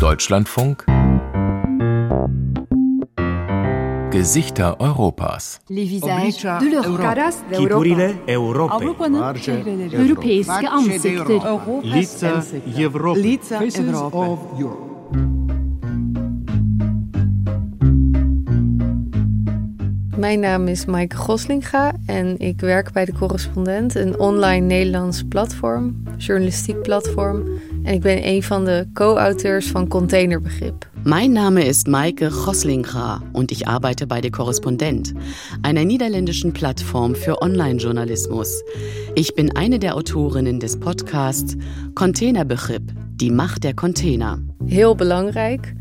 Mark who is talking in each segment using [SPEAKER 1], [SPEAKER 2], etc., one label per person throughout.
[SPEAKER 1] Deutschlandfunk Gesichter Europas.
[SPEAKER 2] Les visages de l'Europe. Caras d'Europa.
[SPEAKER 3] Avrupa'nın
[SPEAKER 2] Europeiske ansikter.
[SPEAKER 3] Lica Evropy.
[SPEAKER 4] Lica Evropy.
[SPEAKER 5] Mijn naam is Maaike Goslinga en ik werk bij De Correspondent, een online Nederlands platform, journalistiek platform. En ik ben een van de co-auteurs van Containerbegrip.
[SPEAKER 6] Mein Name ist Maike Choslingra und ich arbeite bei Der Korrespondent, einer niederländischen Plattform für Online-Journalismus. Ich bin eine der Autorinnen des Podcasts Containerbegrip, die Macht der Container.
[SPEAKER 5] Heel belangrijk.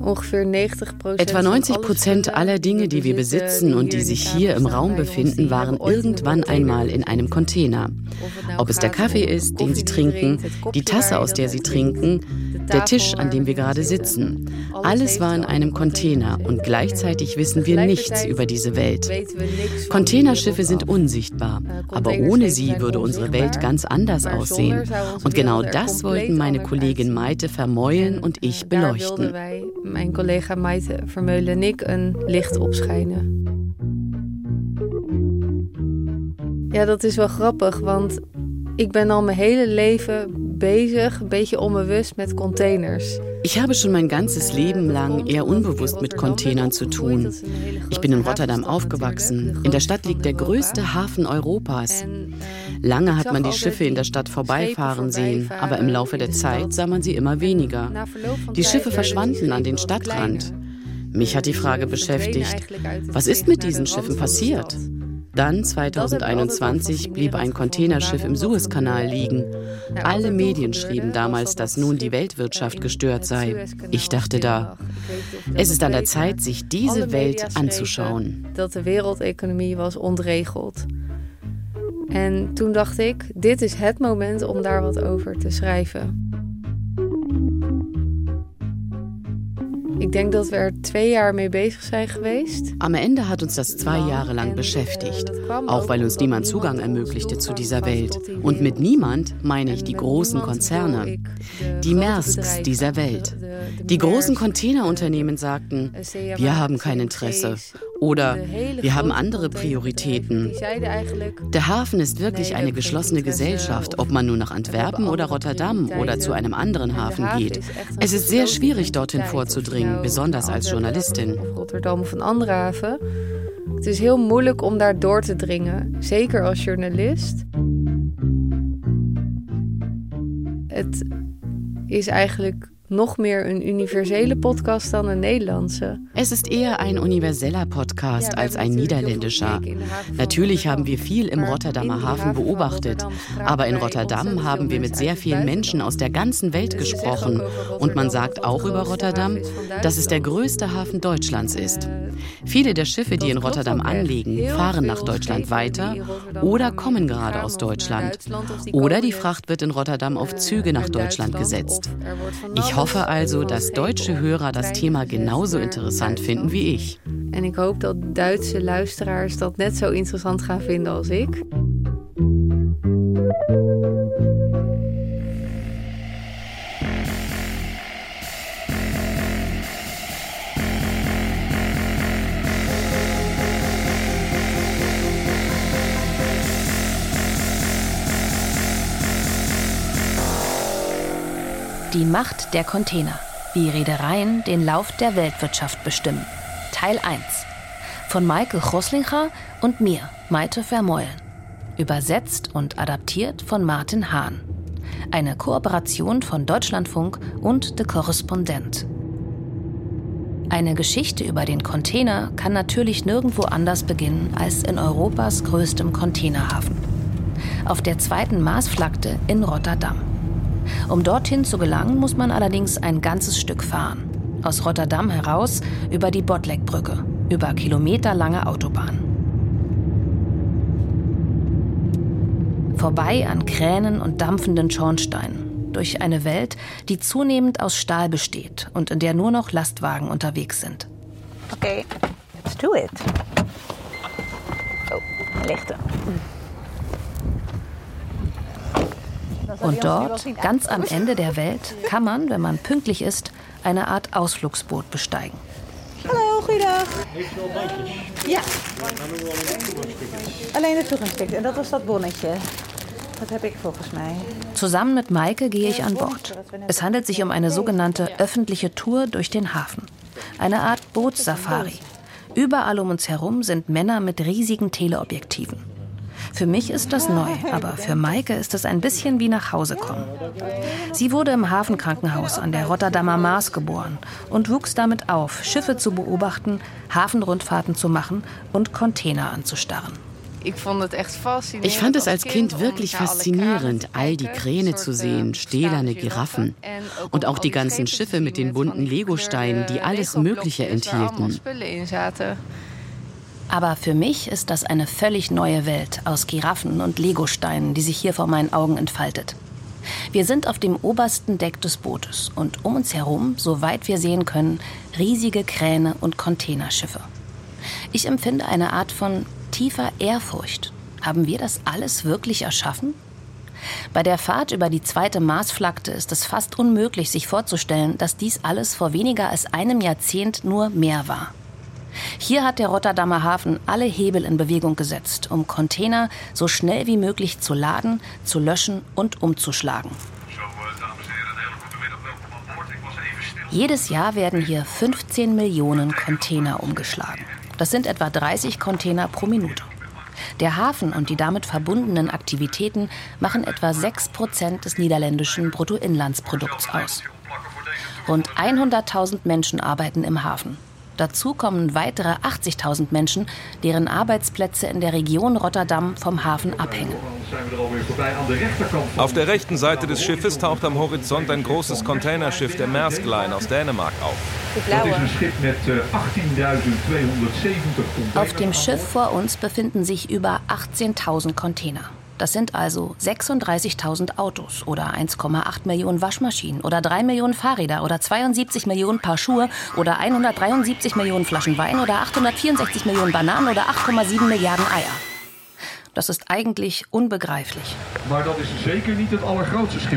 [SPEAKER 5] 90
[SPEAKER 6] Etwa 90 Prozent aller Dinge, die wir besitzen und die sich hier im Raum befinden, waren irgendwann einmal in einem Container. Ob es der Kaffee ist, den Sie trinken, die Tasse, aus der Sie trinken, der Tisch, an dem wir gerade sitzen. Alles war in einem Container und gleichzeitig wissen wir nichts über diese Welt. Containerschiffe sind unsichtbar, aber ohne sie würde unsere Welt ganz anders aussehen. Und genau das wollten meine Kollegin Maite Vermeulen und ich beleuchten.
[SPEAKER 5] Mijn collega Maite Vermeulen en ik een licht opschijnen. Ja, dat is wel grappig, want ik ben al mijn hele leven bezig, een beetje onbewust mit Containers.
[SPEAKER 6] Ich habe schon mein ganzes Leben lang eher unbewusst mit Containern zu tun. Ich bin in Rotterdam aufgewachsen. In der Stadt liegt der größte Hafen Europas. Lange hat man die Schiffe in der Stadt vorbeifahren sehen, aber im Laufe der Zeit sah man sie immer weniger. Die Schiffe verschwanden an den Stadtrand. Mich hat die Frage beschäftigt, was ist mit diesen Schiffen passiert? Dann, 2021, blieb ein Containerschiff im Suezkanal liegen. Alle Medien schrieben damals, dass nun die Weltwirtschaft gestört sei. Ich dachte da, es ist an der Zeit, sich diese Welt anzuschauen.
[SPEAKER 5] Dat de wereldeconomie was ontregeld. En toen dacht ik, dit is het moment om daar wat over te schrijven. Ich denke, dass wir er zwei Jahre mee bezig zijn geweest.
[SPEAKER 6] Am Ende hat uns das zwei Jahre lang beschäftigt, auch weil uns niemand Zugang ermöglichte zu dieser Welt. Und mit niemand meine ich die großen Konzerne, die Maersks dieser Welt. Die großen Containerunternehmen sagten, wir haben kein Interesse oder wir haben andere Prioritäten. Der Hafen ist wirklich eine geschlossene Gesellschaft, ob man nun nach Antwerpen oder Rotterdam oder zu einem anderen Hafen geht. Es ist sehr schwierig, dorthin vorzudringen, besonders als Journalistin.
[SPEAKER 5] Rotterdam of een andere haven. Het is heel moeilijk om daar door te dringen, zeker als journalist. Het is eigenlijk noch mehr ein universeller Podcast dan ein Nederlandse.
[SPEAKER 6] Es ist eher ein universeller Podcast als ein niederländischer. Natürlich haben wir viel im Rotterdamer Hafen beobachtet, aber in Rotterdam haben wir mit sehr vielen Menschen aus der ganzen Welt gesprochen. Und man sagt auch über Rotterdam, dass es der größte Hafen Deutschlands ist. Viele der Schiffe, die in Rotterdam anlegen, fahren nach Deutschland weiter oder kommen gerade aus Deutschland. Oder die Fracht wird in Rotterdam auf Züge nach Deutschland gesetzt. Ich hoffe also, dass deutsche Hörer das Thema genauso interessant finden wie ich.
[SPEAKER 5] En ik hoop dat Duitse luisteraars dat net zo interessant gaan vinden als ik.
[SPEAKER 7] Die Macht der Container. Wie Reedereien den Lauf der Weltwirtschaft bestimmen. Teil 1. Von Maike Choslinger und mir, Maite Vermeulen. Übersetzt und adaptiert von Martin Hahn. Eine Kooperation von Deutschlandfunk und The Korrespondent. Eine Geschichte über den Container kann natürlich nirgendwo anders beginnen als in Europas größtem Containerhafen. Auf der zweiten Marsflagte in Rotterdam. Um dorthin zu gelangen, muss man allerdings ein ganzes Stück fahren. Aus Rotterdam heraus über die Botlekbrücke, über kilometerlange Autobahn. Vorbei an Kränen und dampfenden Schornsteinen, durch eine Welt, die zunehmend aus Stahl besteht und in der nur noch Lastwagen unterwegs sind.
[SPEAKER 8] Okay, let's do it. Oh, lichten.
[SPEAKER 7] Und dort, ganz am Ende der Welt, kann man, wenn man pünktlich ist, eine Art Ausflugsboot besteigen.
[SPEAKER 8] Hallo, goeiedag. Ja. Alleen het toegangsticket. En dat was dat bonnetje. Dat heb ik volgens mij.
[SPEAKER 7] Zusammen mit Maike gehe ich an Bord. Es handelt sich um eine sogenannte öffentliche Tour durch den Hafen. Eine Art Bootssafari. Überall um uns herum sind Männer mit riesigen Teleobjektiven. Für mich ist das neu, aber für Maike ist es ein bisschen wie nach Hause kommen. Sie wurde im Hafenkrankenhaus an der Rotterdamer Maas geboren und wuchs damit auf, Schiffe zu beobachten, Hafenrundfahrten zu machen und Container anzustarren.
[SPEAKER 5] Ich
[SPEAKER 6] fand es als Kind wirklich faszinierend, all die Kräne zu sehen, stählerne Giraffen und auch die ganzen Schiffe mit den bunten Legosteinen, die alles Mögliche enthielten.
[SPEAKER 7] Aber für mich ist das eine völlig neue Welt aus Giraffen und Legosteinen, die sich hier vor meinen Augen entfaltet. Wir sind auf dem obersten Deck des Bootes und um uns herum, soweit wir sehen können, riesige Kräne und Containerschiffe. Ich empfinde eine Art von tiefer Ehrfurcht. Haben wir das alles wirklich erschaffen? Bei der Fahrt über die zweite Marsflagte ist es fast unmöglich, sich vorzustellen, dass dies alles vor weniger als einem Jahrzehnt nur Meer war. Hier hat der Rotterdamer Hafen alle Hebel in Bewegung gesetzt, um Container so schnell wie möglich zu laden, zu löschen und umzuschlagen. Jedes Jahr werden hier 15 Millionen Container umgeschlagen. Das sind etwa 30 Container pro Minute. Der Hafen und die damit verbundenen Aktivitäten machen etwa 6 Prozent des niederländischen Bruttoinlandsprodukts aus. Rund 100.000 Menschen arbeiten im Hafen. Dazu kommen weitere 80.000 Menschen, deren Arbeitsplätze in der Region Rotterdam vom Hafen abhängen.
[SPEAKER 4] Auf der rechten Seite des Schiffes taucht am Horizont ein großes Containerschiff der Maersk Line aus Dänemark auf.
[SPEAKER 7] Auf dem Schiff vor uns befinden sich über 18.000 Container. Das sind also 36.000 Autos oder 1,8 Millionen Waschmaschinen oder 3 Millionen Fahrräder oder 72 Millionen Paar Schuhe oder 173 Millionen Flaschen Wein oder 864 Millionen Bananen oder 8,7 Milliarden Eier. Das ist eigentlich unbegreiflich.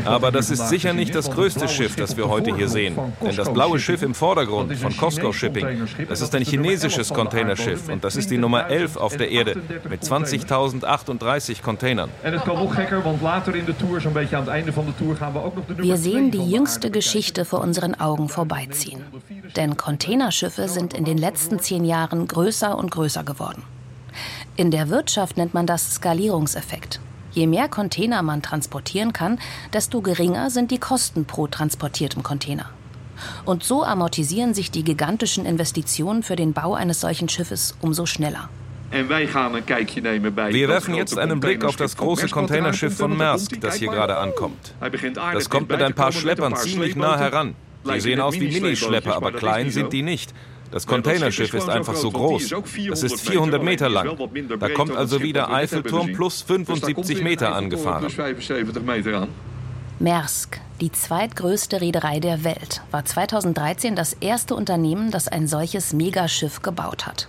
[SPEAKER 4] Aber das ist sicher nicht das größte Schiff, das wir heute hier sehen. Denn das blaue Schiff im Vordergrund von Costco Shipping, das ist ein chinesisches Containerschiff und das ist die Nummer 11 auf der Erde mit 20.038 Containern.
[SPEAKER 7] Wir sehen die jüngste Geschichte vor unseren Augen vorbeiziehen. Denn Containerschiffe sind in den letzten zehn Jahren größer und größer geworden. In der Wirtschaft nennt man das Skalierungseffekt. Je mehr Container man transportieren kann, desto geringer sind die Kosten pro transportiertem Container. Und so amortisieren sich die gigantischen Investitionen für den Bau eines solchen Schiffes umso schneller.
[SPEAKER 4] Wir werfen jetzt einen Blick auf das große Containerschiff von Maersk, das hier gerade ankommt. Das kommt mit ein paar Schleppern ziemlich nah heran. Sie sehen aus wie Minischlepper, aber klein sind die nicht. Das Containerschiff ist einfach so groß. Es ist 400 Meter lang. Da kommt also wieder Eiffelturm plus 75 Meter angefahren.
[SPEAKER 7] Maersk, die zweitgrößte Reederei der Welt, war 2013 das erste Unternehmen, das ein solches Megaschiff gebaut hat.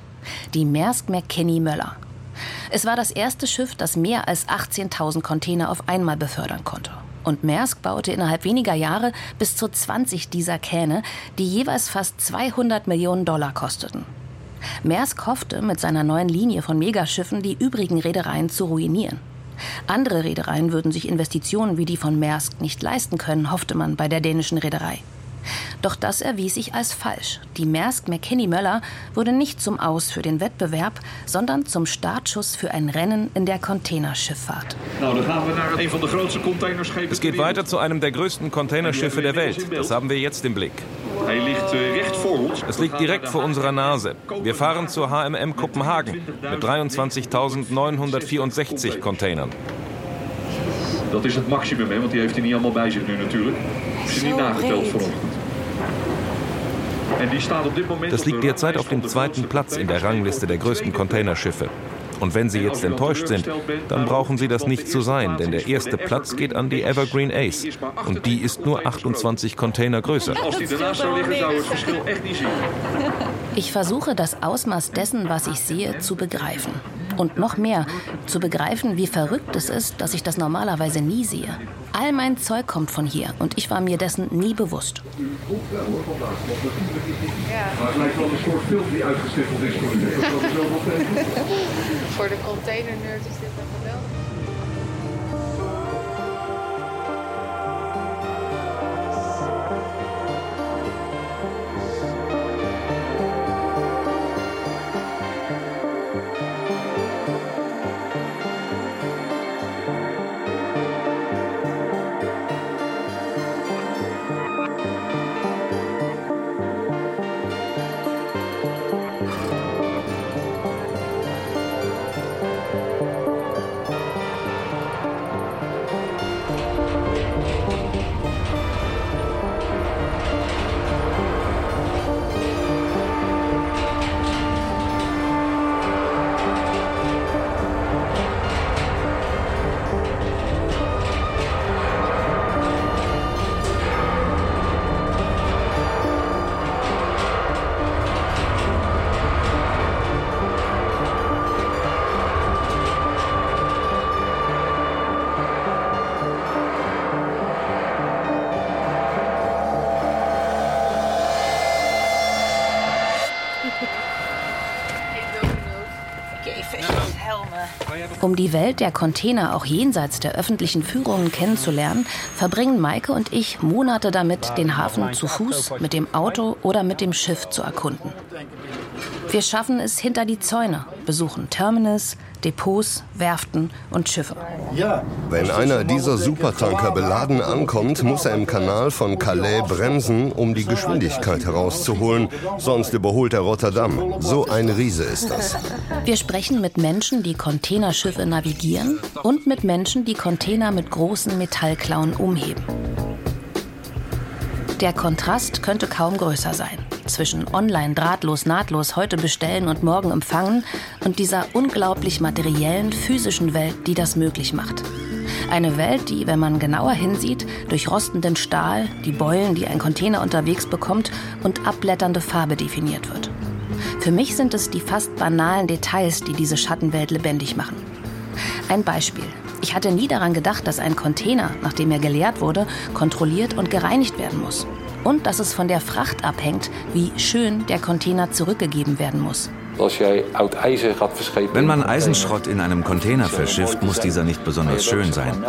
[SPEAKER 7] Die Maersk McKinney Möller. Es war das erste Schiff, das mehr als 18.000 Container auf einmal befördern konnte. Und Maersk baute innerhalb weniger Jahre bis zu 20 dieser Kähne, die jeweils fast 200 Millionen Dollar kosteten. Maersk hoffte, mit seiner neuen Linie von Megaschiffen die übrigen Reedereien zu ruinieren. Andere Reedereien würden sich Investitionen wie die von Maersk nicht leisten können, hoffte man bei der dänischen Reederei. Doch das erwies sich als falsch. Die Maersk McKinney Möller wurde nicht zum Aus für den Wettbewerb, sondern zum Startschuss für ein Rennen in der Containerschifffahrt.
[SPEAKER 4] Es geht weiter zu einem der größten Containerschiffe der Welt. Das haben wir jetzt im Blick. Es liegt direkt vor unserer Nase. Wir fahren zur HMM Kopenhagen mit 23.964 Containern.
[SPEAKER 9] Dat is het maximum, hè, want die heeft hij niet allemaal bij zich nu natuurlijk. Is er niet nageteld vanochtend.
[SPEAKER 4] Das liegt derzeit auf dem zweiten Platz in der Rangliste der größten Containerschiffe. Und wenn Sie jetzt enttäuscht sind, dann brauchen Sie das nicht zu sein, denn der erste Platz geht an die Evergreen Ace. Und die ist nur 28 Container größer.
[SPEAKER 7] Ich versuche das Ausmaß dessen, was ich sehe, zu begreifen. Und noch mehr, zu begreifen, wie verrückt es ist, dass ich das normalerweise nie sehe. All mein Zeug kommt von hier und ich war mir dessen nie bewusst.
[SPEAKER 5] Ja. Voor de containernerd is dit wel
[SPEAKER 7] Um die Welt der Container auch jenseits der öffentlichen Führungen kennenzulernen, verbringen Maike und ich Monate damit, den Hafen zu Fuß, mit dem Auto oder mit dem Schiff zu erkunden. Wir schaffen es hinter die Zäune, besuchen Terminals, Depots, Werften und Schiffe.
[SPEAKER 10] Wenn einer dieser Supertanker beladen ankommt, muss er im Kanal von Calais bremsen, um die Geschwindigkeit herauszuholen. Sonst überholt er Rotterdam. So ein Riese ist das.
[SPEAKER 7] Wir sprechen mit Menschen, die Containerschiffe navigieren und mit Menschen, die Container mit großen Metallklauen umheben. Der Kontrast könnte kaum größer sein zwischen online drahtlos nahtlos heute bestellen und morgen empfangen und dieser unglaublich materiellen physischen Welt, die das möglich macht. Eine Welt, die, wenn man genauer hinsieht, durch rostenden Stahl, die Beulen, die ein Container unterwegs bekommt und abblätternde Farbe definiert wird. Für mich sind es die fast banalen Details, die diese Schattenwelt lebendig machen. Ein Beispiel. Ich hatte nie daran gedacht, dass ein Container, nachdem er geleert wurde, kontrolliert und gereinigt werden muss und dass es von der Fracht abhängt, wie schön der Container zurückgegeben werden muss.
[SPEAKER 11] Wenn man Eisenschrott in einem Container verschifft, muss dieser nicht besonders schön sein.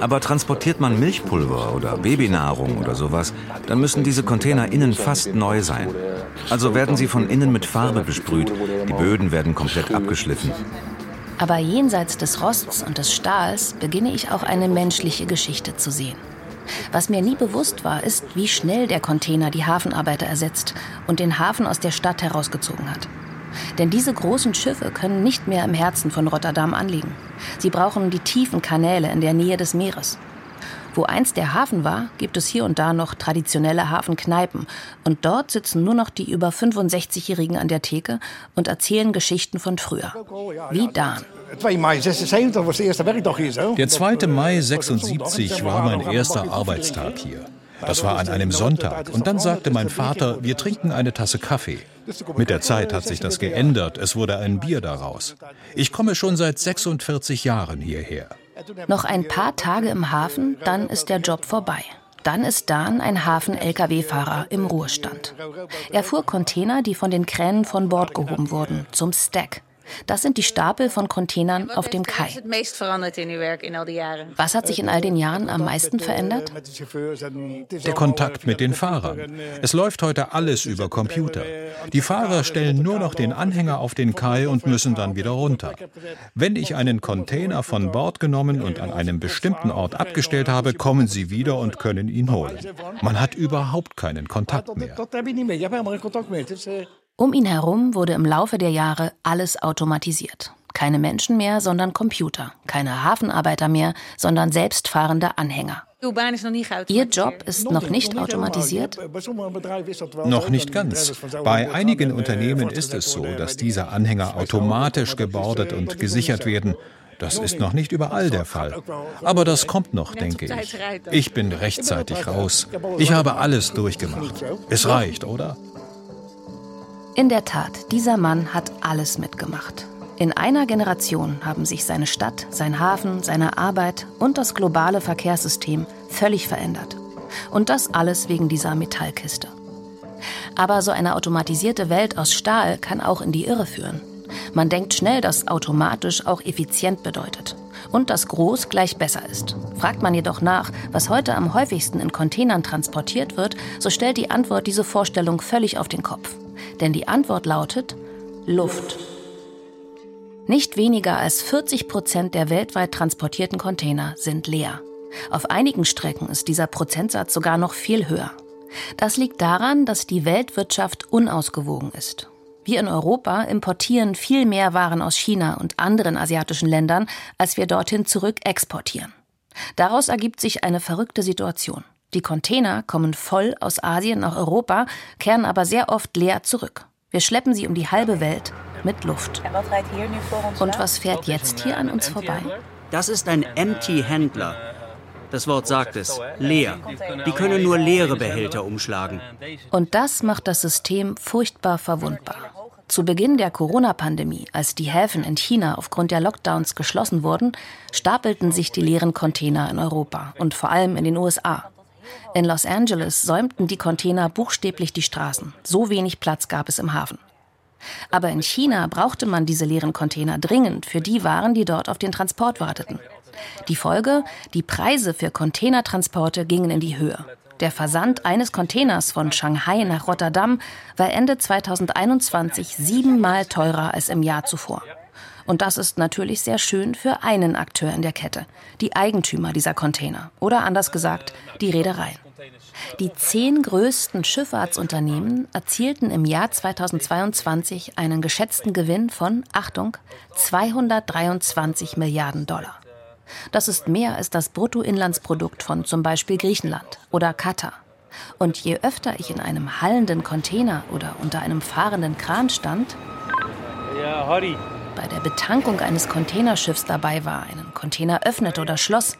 [SPEAKER 11] Aber transportiert man Milchpulver oder Babynahrung oder sowas, dann müssen diese Container innen fast neu sein. Also werden sie von innen mit Farbe besprüht, die Böden werden komplett abgeschliffen.
[SPEAKER 7] Aber jenseits des Rosts und des Stahls beginne ich auch eine menschliche Geschichte zu sehen. Was mir nie bewusst war, ist, wie schnell der Container die Hafenarbeiter ersetzt und den Hafen aus der Stadt herausgezogen hat. Denn diese großen Schiffe können nicht mehr im Herzen von Rotterdam anliegen. Sie brauchen die tiefen Kanäle in der Nähe des Meeres. Wo einst der Hafen war, gibt es hier und da noch traditionelle Hafenkneipen. Und dort sitzen nur noch die über 65-Jährigen an der Theke und erzählen Geschichten von früher. Wie Dan.
[SPEAKER 12] Der 2. Mai 76 war mein erster Arbeitstag hier. Das war an einem Sonntag. Und dann sagte mein Vater, wir trinken eine Tasse Kaffee. Mit der Zeit hat sich das geändert. Es wurde ein Bier daraus. Ich komme schon seit 46 Jahren hierher.
[SPEAKER 7] Noch ein paar Tage im Hafen, dann ist der Job vorbei. Dann ist Dan ein Hafen-Lkw-Fahrer im Ruhestand. Er fuhr Container, die von den Kränen von Bord gehoben wurden, zum Stack. Das sind die Stapel von Containern auf dem Kai. Was hat sich in all den Jahren am meisten verändert?
[SPEAKER 12] Der Kontakt mit den Fahrern. Es läuft heute alles über Computer. Die Fahrer stellen nur noch den Anhänger auf den Kai und müssen dann wieder runter. Wenn ich einen Container von Bord genommen und an einem bestimmten Ort abgestellt habe, kommen sie wieder und können ihn holen. Man hat überhaupt keinen Kontakt mehr.
[SPEAKER 7] Um ihn herum wurde im Laufe der Jahre alles automatisiert. Keine Menschen mehr, sondern Computer. Keine Hafenarbeiter mehr, sondern selbstfahrende Anhänger. Ihr Job ist noch nicht automatisiert?
[SPEAKER 12] Noch nicht ganz. Bei einigen Unternehmen ist es so, dass diese Anhänger automatisch gebordet und gesichert werden. Das ist noch nicht überall der Fall. Aber das kommt noch, denke ich. Ich bin rechtzeitig raus. Ich habe alles durchgemacht. Es reicht, oder?
[SPEAKER 7] In der Tat, dieser Mann hat alles mitgemacht. In einer Generation haben sich seine Stadt, sein Hafen, seine Arbeit und das globale Verkehrssystem völlig verändert. Und das alles wegen dieser Metallkiste. Aber so eine automatisierte Welt aus Stahl kann auch in die Irre führen. Man denkt schnell, dass automatisch auch effizient bedeutet und dass groß gleich besser ist. Fragt man jedoch nach, was heute am häufigsten in Containern transportiert wird, so stellt die Antwort diese Vorstellung völlig auf den Kopf. Denn die Antwort lautet Luft. Nicht weniger als 40 Prozent der weltweit transportierten Container sind leer. Auf einigen Strecken ist dieser Prozentsatz sogar noch viel höher. Das liegt daran, dass die Weltwirtschaft unausgewogen ist. Wir in Europa importieren viel mehr Waren aus China und anderen asiatischen Ländern, als wir dorthin zurück exportieren. Daraus ergibt sich eine verrückte Situation. Die Container kommen voll aus Asien nach Europa, kehren aber sehr oft leer zurück. Wir schleppen sie um die halbe Welt mit Luft. Und was fährt jetzt hier an uns vorbei?
[SPEAKER 13] Das ist ein Empty-Händler. Das Wort sagt es, leer. Die können nur leere Behälter umschlagen.
[SPEAKER 7] Und das macht das System furchtbar verwundbar. Zu Beginn der Corona-Pandemie, als die Häfen in China aufgrund der Lockdowns geschlossen wurden, stapelten sich die leeren Container in Europa und vor allem in den USA. In Los Angeles säumten die Container buchstäblich die Straßen. So wenig Platz gab es im Hafen. Aber in China brauchte man diese leeren Container dringend für die Waren, die dort auf den Transport warteten. Die Folge? Die Preise für Containertransporte gingen in die Höhe. Der Versand eines Containers von Shanghai nach Rotterdam war Ende 2021 siebenmal teurer als im Jahr zuvor. Und das ist natürlich sehr schön für einen Akteur in der Kette, die Eigentümer dieser Container oder anders gesagt, die Reedereien. Die zehn größten Schifffahrtsunternehmen erzielten im Jahr 2022 einen geschätzten Gewinn von, Achtung, 223 Milliarden Dollar. Das ist mehr als das Bruttoinlandsprodukt von zum Beispiel Griechenland oder Katar. Und je öfter ich in einem hallenden Container oder unter einem fahrenden Kran stand, ja, bei der Betankung eines Containerschiffs dabei war, einen Container öffnete oder schloss,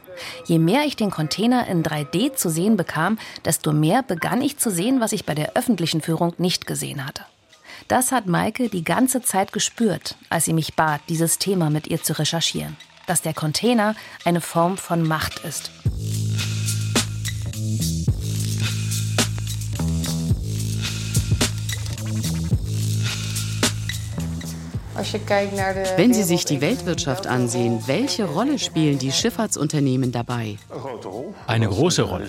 [SPEAKER 7] je mehr ich den Container in 3D zu sehen bekam, desto mehr begann ich zu sehen, was ich bei der öffentlichen Führung nicht gesehen hatte. Das hat Maike die ganze Zeit gespürt, als sie mich bat, dieses Thema mit ihr zu recherchieren dass der Container eine Form von Macht ist.
[SPEAKER 6] Wenn Sie sich die Weltwirtschaft ansehen, welche Rolle spielen die Schifffahrtsunternehmen dabei?
[SPEAKER 14] Eine große Rolle.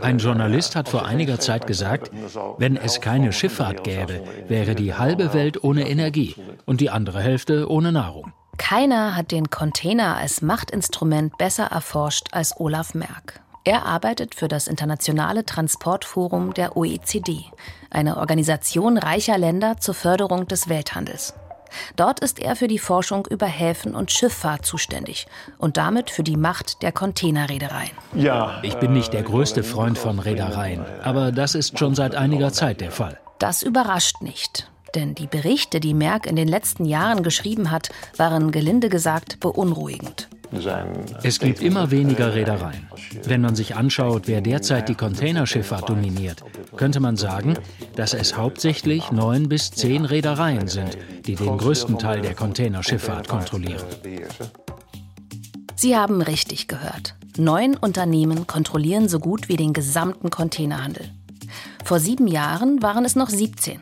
[SPEAKER 14] Ein Journalist hat vor einiger Zeit gesagt, wenn es keine Schifffahrt gäbe, wäre die halbe Welt ohne Energie und die andere Hälfte ohne Nahrung.
[SPEAKER 7] Keiner hat den Container als Machtinstrument besser erforscht als Olaf Merck. Er arbeitet für das Internationale Transportforum der OECD, eine Organisation reicher Länder zur Förderung des Welthandels. Dort ist er für die Forschung über Häfen und Schifffahrt zuständig und damit für die Macht der Containerreedereien.
[SPEAKER 14] Ja, ich bin nicht der größte Freund von Reedereien, aber das ist schon seit einiger Zeit der Fall.
[SPEAKER 7] Das überrascht nicht. Denn die Berichte, die Merck in den letzten Jahren geschrieben hat, waren gelinde gesagt beunruhigend.
[SPEAKER 14] Es gibt immer weniger Reedereien. Wenn man sich anschaut, wer derzeit die Containerschifffahrt dominiert, könnte man sagen, dass es hauptsächlich neun bis zehn Reedereien sind, die den größten Teil der Containerschifffahrt kontrollieren.
[SPEAKER 7] Sie haben richtig gehört. Neun Unternehmen kontrollieren so gut wie den gesamten Containerhandel. Vor sieben Jahren waren es noch 17.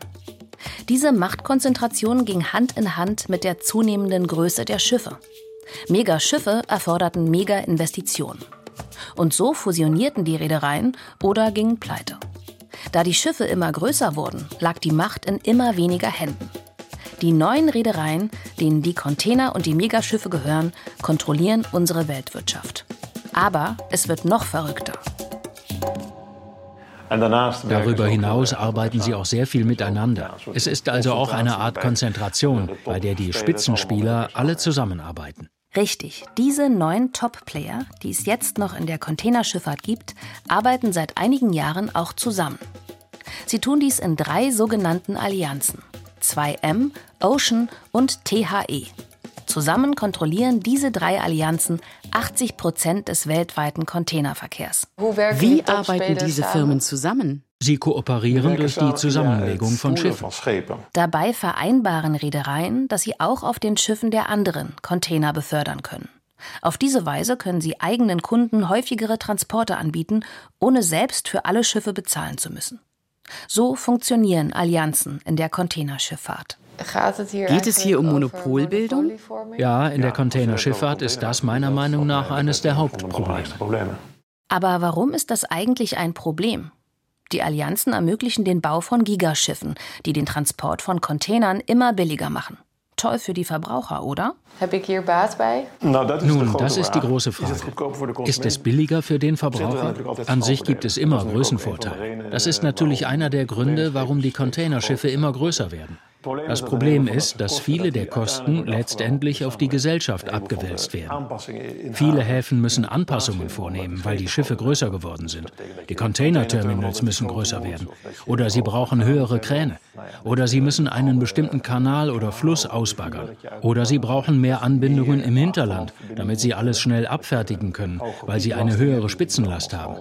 [SPEAKER 7] Diese Machtkonzentration ging Hand in Hand mit der zunehmenden Größe der Schiffe. Megaschiffe erforderten Mega-Investitionen. Und so fusionierten die Reedereien oder gingen pleite. Da die Schiffe immer größer wurden, lag die Macht in immer weniger Händen. Die neuen Reedereien, denen die Container und die Megaschiffe gehören, kontrollieren unsere Weltwirtschaft. Aber es wird noch verrückter.
[SPEAKER 14] Darüber hinaus arbeiten sie auch sehr viel miteinander. Es ist also auch eine Art Konzentration, bei der die Spitzenspieler alle zusammenarbeiten.
[SPEAKER 7] Richtig, diese neun Top-Player, die es jetzt noch in der Containerschifffahrt gibt, arbeiten seit einigen Jahren auch zusammen. Sie tun dies in drei sogenannten Allianzen: 2M, Ocean und THE. Zusammen kontrollieren diese drei Allianzen 80 Prozent des weltweiten Containerverkehrs.
[SPEAKER 6] Wie arbeiten diese Firmen zusammen?
[SPEAKER 14] Sie kooperieren durch die Zusammenlegung von Schiffen.
[SPEAKER 7] Dabei vereinbaren Reedereien, dass sie auch auf den Schiffen der anderen Container befördern können. Auf diese Weise können sie eigenen Kunden häufigere Transporte anbieten, ohne selbst für alle Schiffe bezahlen zu müssen. So funktionieren Allianzen in der Containerschifffahrt.
[SPEAKER 6] Geht es hier um Monopolbildung?
[SPEAKER 14] Ja, in der Containerschifffahrt ist das meiner Meinung nach eines der Hauptprobleme.
[SPEAKER 7] Aber warum ist das eigentlich ein Problem? Die Allianzen ermöglichen den Bau von Gigaschiffen, die den Transport von Containern immer billiger machen. Toll für die Verbraucher, oder?
[SPEAKER 14] Nun, das ist die große Frage. Ist es billiger für den Verbraucher? An sich gibt es immer Größenvorteile. Das ist natürlich einer der Gründe, warum die Containerschiffe immer größer werden. Das Problem ist, dass viele der Kosten letztendlich auf die Gesellschaft abgewälzt werden. Viele Häfen müssen Anpassungen vornehmen, weil die Schiffe größer geworden sind. Die Containerterminals müssen größer werden. Oder sie brauchen höhere Kräne. Oder sie müssen einen bestimmten Kanal oder Fluss ausbaggern. Oder sie brauchen mehr Anbindungen im Hinterland, damit sie alles schnell abfertigen können, weil sie eine höhere Spitzenlast haben.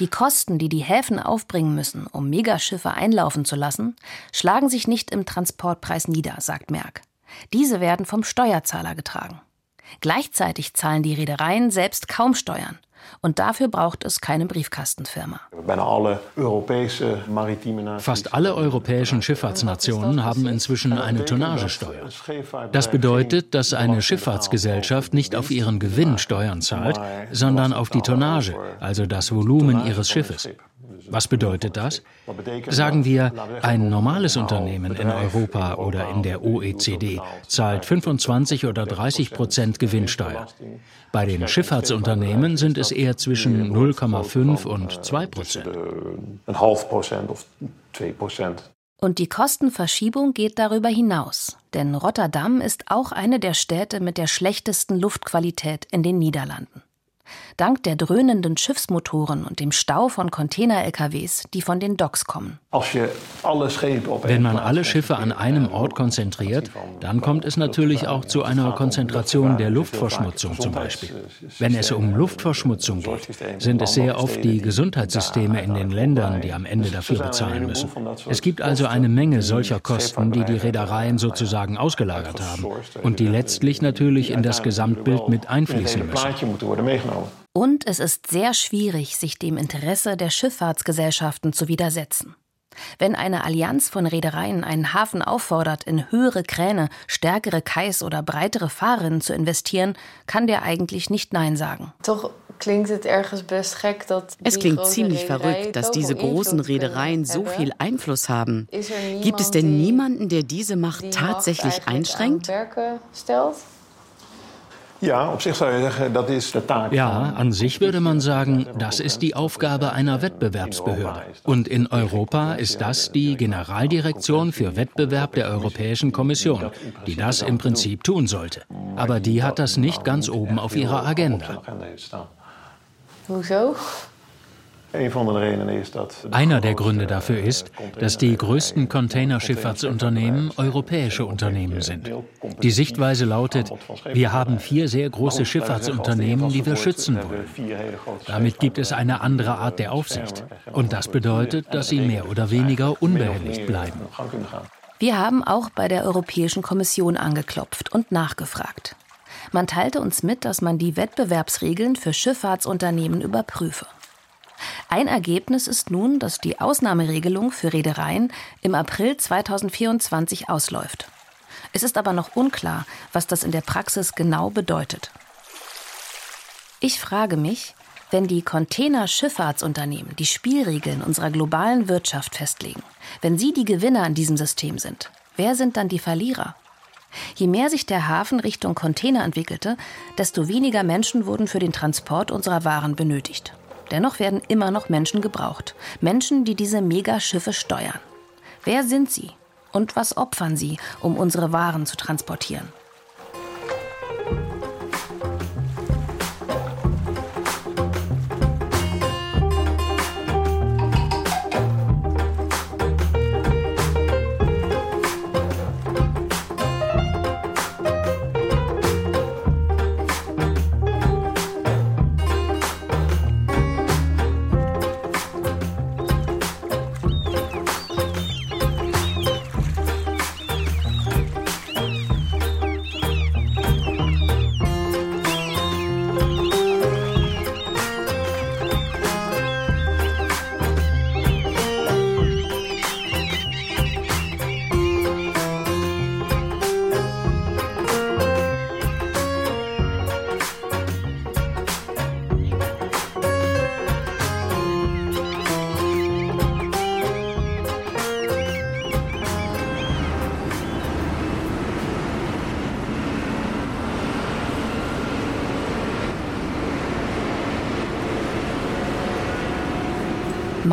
[SPEAKER 7] Die Kosten, die die Häfen aufbringen müssen, um Megaschiffe einlaufen zu lassen, schlagen schlagen sich nicht im Transportpreis nieder, sagt Merck. Diese werden vom Steuerzahler getragen. Gleichzeitig zahlen die Reedereien selbst kaum Steuern. Und dafür braucht es keine Briefkastenfirma.
[SPEAKER 14] Fast alle europäischen Schifffahrtsnationen haben inzwischen eine Tonnagesteuer. Das bedeutet, dass eine Schifffahrtsgesellschaft nicht auf ihren Gewinn Steuern zahlt, sondern auf die Tonnage, also das Volumen ihres Schiffes. Was bedeutet das? Sagen wir, ein normales Unternehmen in Europa oder in der OECD zahlt 25 oder 30 Prozent Gewinnsteuer. Bei den Schifffahrtsunternehmen sind es eher zwischen 0,5 und 2 Prozent.
[SPEAKER 7] Und die Kostenverschiebung geht darüber hinaus, denn Rotterdam ist auch eine der Städte mit der schlechtesten Luftqualität in den Niederlanden. Dank der dröhnenden Schiffsmotoren und dem Stau von Container-LKWs, die von den Docks kommen.
[SPEAKER 14] Wenn man alle Schiffe an einem Ort konzentriert, dann kommt es natürlich auch zu einer Konzentration der Luftverschmutzung zum Beispiel. Wenn es um Luftverschmutzung geht, sind es sehr oft die Gesundheitssysteme in den Ländern, die am Ende dafür bezahlen müssen. Es gibt also eine Menge solcher Kosten, die die Reedereien sozusagen ausgelagert haben und die letztlich natürlich in das Gesamtbild mit einfließen müssen.
[SPEAKER 7] Und es ist sehr schwierig, sich dem Interesse der Schifffahrtsgesellschaften zu widersetzen. Wenn eine Allianz von Reedereien einen Hafen auffordert, in höhere Kräne, stärkere Kais oder breitere Fahrrinnen zu investieren, kann der eigentlich nicht Nein sagen.
[SPEAKER 6] Es klingt ziemlich verrückt, dass diese großen Reedereien so viel Einfluss haben. Gibt es denn niemanden, der diese Macht tatsächlich einschränkt?
[SPEAKER 14] Ja, op zich zou je zeggen, dat is de taak. Ja, an sich würde man sagen, das ist die Aufgabe einer Wettbewerbsbehörde. Und in Europa ist das die Generaldirektion für Wettbewerb der Europäischen Kommission, die das im Prinzip tun sollte. Aber die hat das nicht ganz oben auf ihrer Agenda.
[SPEAKER 5] Wieso?
[SPEAKER 14] Einer der Gründe dafür ist, dass die größten Containerschifffahrtsunternehmen europäische Unternehmen sind. Die Sichtweise lautet, wir haben vier sehr große Schifffahrtsunternehmen, die wir schützen wollen. Damit gibt es eine andere Art der Aufsicht. Und das bedeutet, dass sie mehr oder weniger unbehelligt bleiben.
[SPEAKER 7] Wir haben auch bei der Europäischen Kommission angeklopft und nachgefragt. Man teilte uns mit, dass man die Wettbewerbsregeln für Schifffahrtsunternehmen überprüfe. Ein Ergebnis ist nun, dass die Ausnahmeregelung für Reedereien im April 2024 ausläuft. Es ist aber noch unklar, was das in der Praxis genau bedeutet. Ich frage mich, wenn die Containerschifffahrtsunternehmen die Spielregeln unserer globalen Wirtschaft festlegen, wenn sie die Gewinner in diesem System sind, wer sind dann die Verlierer? Je mehr sich der Hafen Richtung Container entwickelte, desto weniger Menschen wurden für den Transport unserer Waren benötigt. Dennoch werden immer noch Menschen gebraucht. Menschen, die diese Megaschiffe steuern. Wer sind sie? Und was opfern sie, um unsere Waren zu transportieren?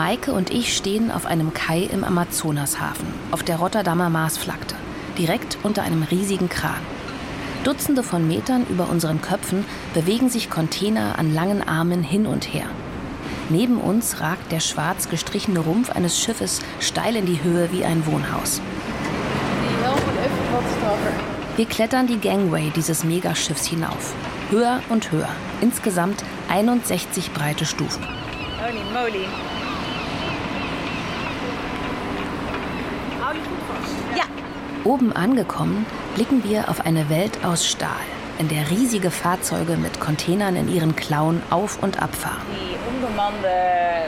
[SPEAKER 7] Maike und ich stehen auf einem Kai im Amazonashafen, auf der Rotterdamer Marsflagte, direkt unter einem riesigen Kran. Dutzende von Metern über unseren Köpfen bewegen sich Container an langen Armen hin und her. Neben uns ragt der schwarz gestrichene Rumpf eines Schiffes steil in die Höhe wie ein Wohnhaus. Wir klettern die Gangway dieses Megaschiffs hinauf. Höher und höher. Insgesamt 61 breite Stufen. Holy moly. Ja. Oben angekommen, blicken wir auf eine Welt aus Stahl, in der riesige Fahrzeuge mit Containern in ihren Klauen auf und abfahren.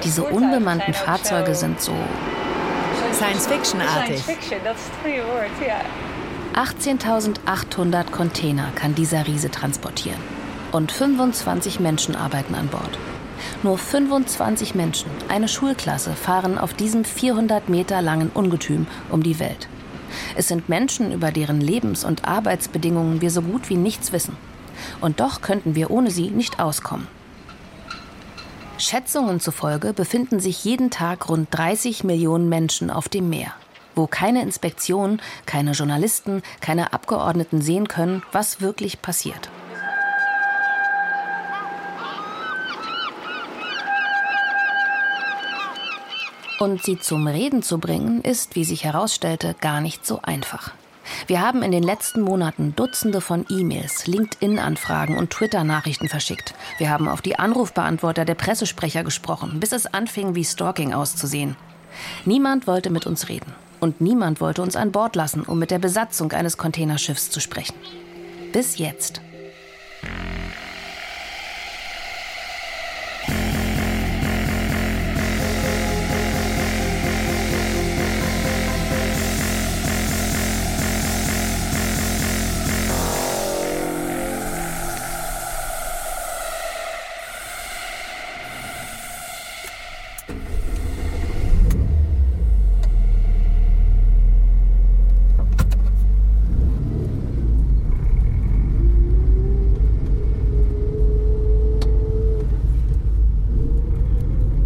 [SPEAKER 7] Diese unbemannten Fahrzeuge sind so
[SPEAKER 15] Science-Fiction-artig.
[SPEAKER 7] 18.800 Container kann dieser Riese transportieren. Und 25 Menschen arbeiten an Bord. Nur 25 Menschen, eine Schulklasse, fahren auf diesem 400 Meter langen Ungetüm um die Welt. Es sind Menschen, über deren Lebens- und Arbeitsbedingungen wir so gut wie nichts wissen. Und doch könnten wir ohne sie nicht auskommen. Schätzungen zufolge befinden sich jeden Tag rund 30 Millionen Menschen auf dem Meer, wo keine Inspektion, keine Journalisten, keine Abgeordneten sehen können, was wirklich passiert. Und sie zum Reden zu bringen, ist, wie sich herausstellte, gar nicht so einfach. Wir haben in den letzten Monaten Dutzende von E-Mails, LinkedIn-Anfragen und Twitter-Nachrichten verschickt. Wir haben auf die Anrufbeantworter der Pressesprecher gesprochen, bis es anfing, wie Stalking auszusehen. Niemand wollte mit uns reden. Und niemand wollte uns an Bord lassen, um mit der Besatzung eines Containerschiffs zu sprechen. Bis jetzt.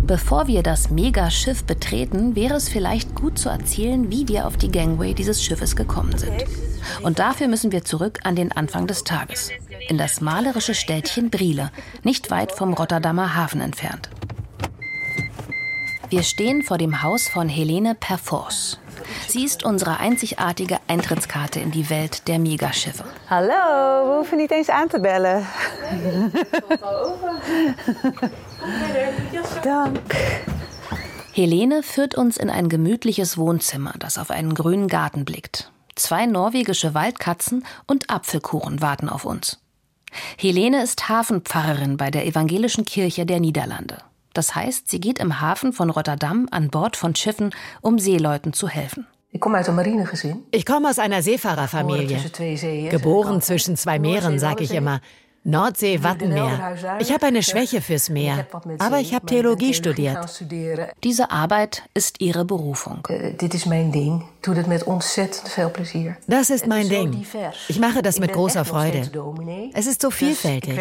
[SPEAKER 7] Bevor wir das Megaschiff betreten, wäre es vielleicht gut zu erzählen, wie wir auf die Gangway dieses Schiffes gekommen sind. Und dafür müssen wir zurück an den Anfang des Tages, in das malerische Städtchen Briele, nicht weit vom Rotterdamer Hafen entfernt. Wir stehen vor dem Haus von Helene Perforce. Sie ist unsere einzigartige Eintrittskarte in die Welt der Megaschiffe.
[SPEAKER 8] Hallo, we hoeven niet eens aan te bellen.
[SPEAKER 7] Dank. Helene führt uns in ein gemütliches Wohnzimmer, das auf einen grünen Garten blickt. Zwei norwegische Waldkatzen und Apfelkuchen warten auf uns. Helene ist Hafenpfarrerin bei der Evangelischen Kirche der Niederlande. Das heißt, sie geht im Hafen von Rotterdam an Bord von Schiffen, um Seeleuten zu helfen.
[SPEAKER 15] Ich komme aus einer Seefahrerfamilie. Geboren zwischen zwei Meeren, sage ich immer. Nordsee, Wattenmeer. Ich habe eine Schwäche fürs Meer, aber ich habe Theologie studiert.
[SPEAKER 7] Diese Arbeit ist ihre Berufung.
[SPEAKER 15] Das ist mein Ding. Das ist mein Ding. Ich mache das mit großer Freude. Es ist so vielfältig.